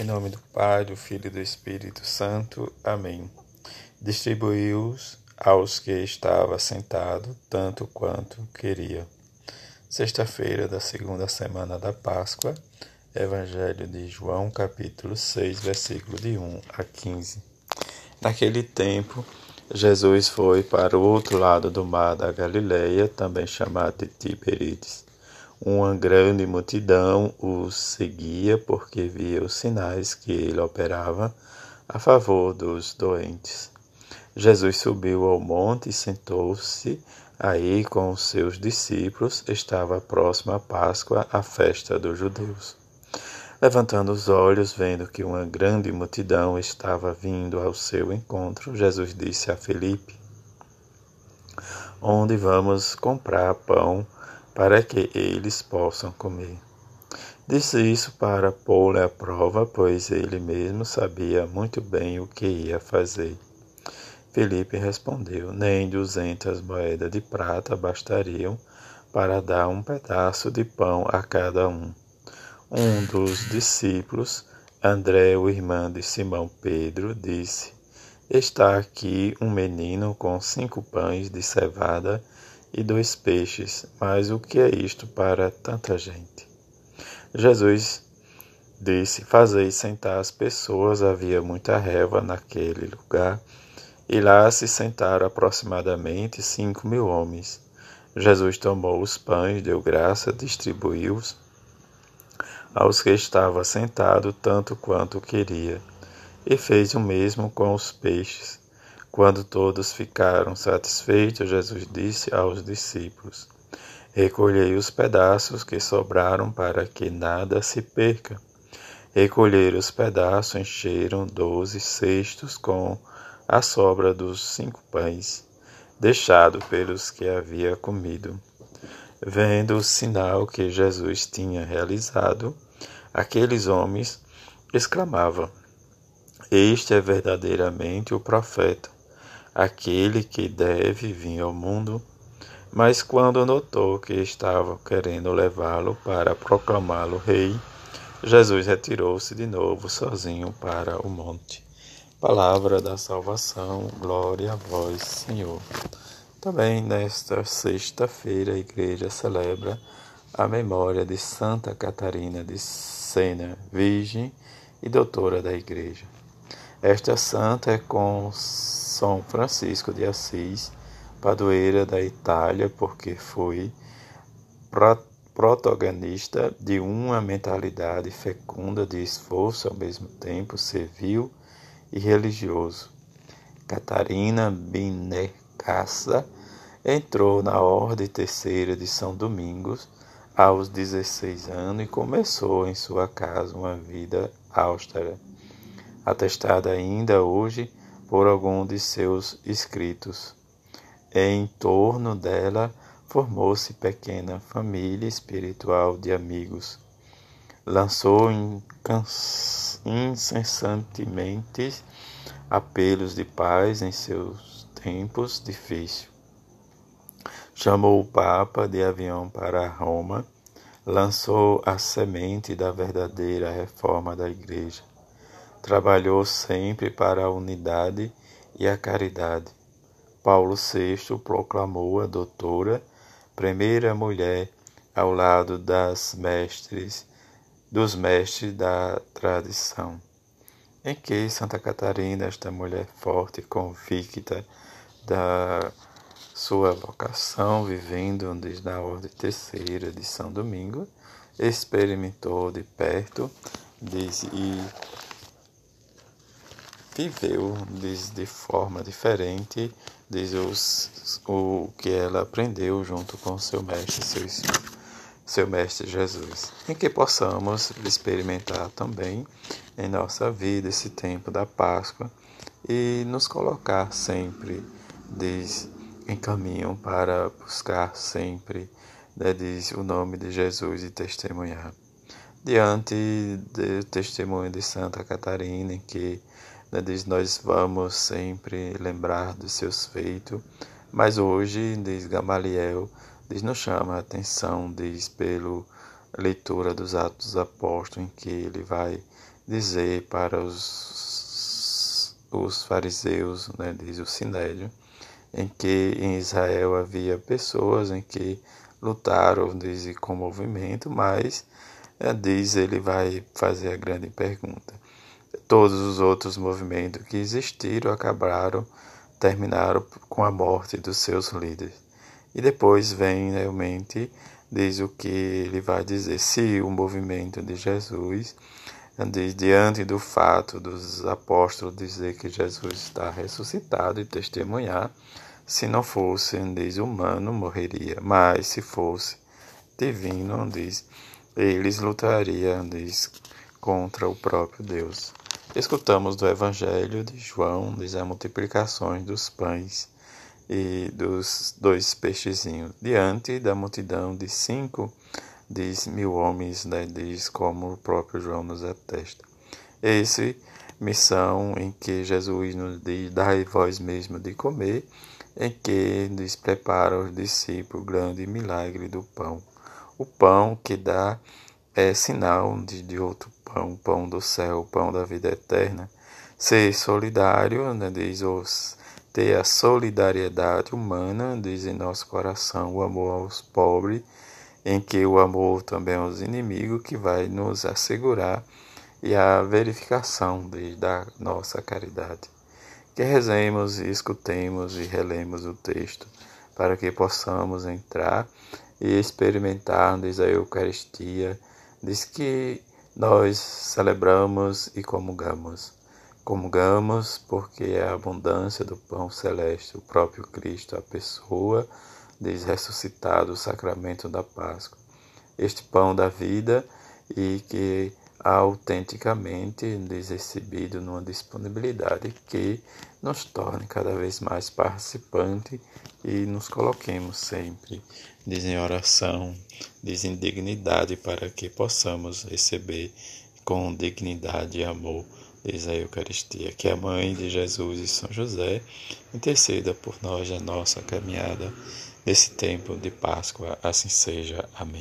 Em nome do Pai, do Filho e do Espírito Santo. Amém. Distribuiu-os aos que estava sentado, tanto quanto queria. Sexta-feira da segunda semana da Páscoa, Evangelho de João, capítulo 6, versículo de 1 a 15. Naquele tempo, Jesus foi para o outro lado do mar da Galileia, também chamado de Tiberíades. Uma grande multidão o seguia porque via os sinais que ele operava a favor dos doentes. Jesus subiu ao monte e sentou-se aí com os seus discípulos. Estava próxima a Páscoa, a festa dos judeus. Levantando os olhos, vendo que uma grande multidão estava vindo ao seu encontro, Jesus disse a Felipe: Onde vamos comprar pão para que eles possam comer? Disse isso para pô-lo à prova, pois ele mesmo sabia muito bem o que ia fazer. Felipe respondeu: Nem duzentas moedas de prata bastariam para dar um pedaço de pão a cada um. Um dos discípulos, André, o irmão de Simão Pedro, disse: Está aqui um menino com cinco pães de cevada e dois peixes, mas o que é isto para tanta gente? Jesus disse: Fazei sentar as pessoas. Havia muita reva naquele lugar, e lá se sentaram aproximadamente cinco mil homens. Jesus tomou os pães, deu graça, distribuiu-os aos que estava sentado tanto quanto queria, e fez o mesmo com os peixes. Quando todos ficaram satisfeitos, Jesus disse aos discípulos: Recolhei os pedaços que sobraram para que nada se perca. Recolheram os pedaços, encheram doze cestos com a sobra dos cinco pães, deixado pelos que havia comido. Vendo o sinal que Jesus tinha realizado, aqueles homens exclamavam: Este é verdadeiramente o profeta, aquele que deve vir ao mundo. Mas quando notou que estavam querendo levá-lo para proclamá-lo rei, Jesus retirou-se de novo sozinho para o monte. Palavra da salvação, glória a vós, Senhor. Também nesta sexta-feira a igreja celebra a memória de Santa Catarina de Sena, virgem e doutora da igreja. Esta santa é com São Francisco de Assis, padroeira da Itália, porque foi protagonista de uma mentalidade fecunda de esforço ao mesmo tempo civil e religioso. Catarina Binet Caça entrou na Ordem Terceira de São Domingos aos 16 anos e começou em sua casa uma vida austera, atestada ainda hoje por algum de seus escritos. Em torno dela formou-se pequena família espiritual de amigos. Lançou incessantemente apelos de paz em seus tempos difíceis. Chamou o Papa de avião para Roma, lançou a semente da verdadeira reforma da Igreja. Trabalhou sempre para a unidade e a caridade. Paulo VI proclamou a doutora, primeira mulher ao lado das mestres, dos mestres da tradição em que Santa Catarina, esta mulher forte e convicta da sua vocação, vivendo desde a ordem terceira de São Domingo, experimentou de perto diz, e viveu diz, de forma diferente diz, os, o que ela aprendeu junto com seu mestre, seu seu Mestre Jesus, em que possamos experimentar também em nossa vida esse tempo da Páscoa e nos colocar sempre diz, em caminho para buscar sempre né, diz, o nome de Jesus e testemunhar. Diante do testemunho de Santa Catarina, que né, diz, nós vamos sempre lembrar dos seus feitos, mas hoje, diz Gamaliel, Diz, nos chama a atenção, diz, pela leitura dos Atos Apóstolos, em que ele vai dizer para os, os fariseus, né, diz o Sinédrio, em que em Israel havia pessoas em que lutaram, diz, com movimento, mas é, diz ele vai fazer a grande pergunta. Todos os outros movimentos que existiram acabaram, terminaram com a morte dos seus líderes. E depois vem realmente, diz o que ele vai dizer. Se o movimento de Jesus, diante do fato dos apóstolos dizer que Jesus está ressuscitado e testemunhar, se não fosse, diz, humano, morreria, mas se fosse divino, diz, eles lutariam, diz, contra o próprio Deus. Escutamos do Evangelho de João, diz, a multiplicações dos pães e dos dois peixezinhos, diante da multidão de cinco, diz, mil homens, né, diz, como o próprio João nos atesta. Esse missão em que Jesus nos diz, dai vós mesmo de comer, em que nos prepara os discípulos grande milagre do pão. O pão que dá é sinal de, de outro pão, pão do céu, pão da vida eterna. Ser solidário, né, diz os, ter a solidariedade humana, diz em nosso coração, o amor aos pobres, em que o amor também aos inimigos, que vai nos assegurar e a verificação de, da nossa caridade. Que rezemos escutemos e relemos o texto, para que possamos entrar e experimentar diz a Eucaristia, diz que nós celebramos e comungamos. Comungamos porque é a abundância do pão celeste, o próprio Cristo, a pessoa, diz ressuscitado, o sacramento da Páscoa. Este pão da vida e que autenticamente recebido numa disponibilidade que nos torne cada vez mais participante e nos coloquemos sempre diz em oração, diz em dignidade para que possamos receber com dignidade e amor, diz a Eucaristia. Que a Mãe de Jesus e São José interceda por nós na nossa caminhada nesse tempo de Páscoa, assim seja. Amém.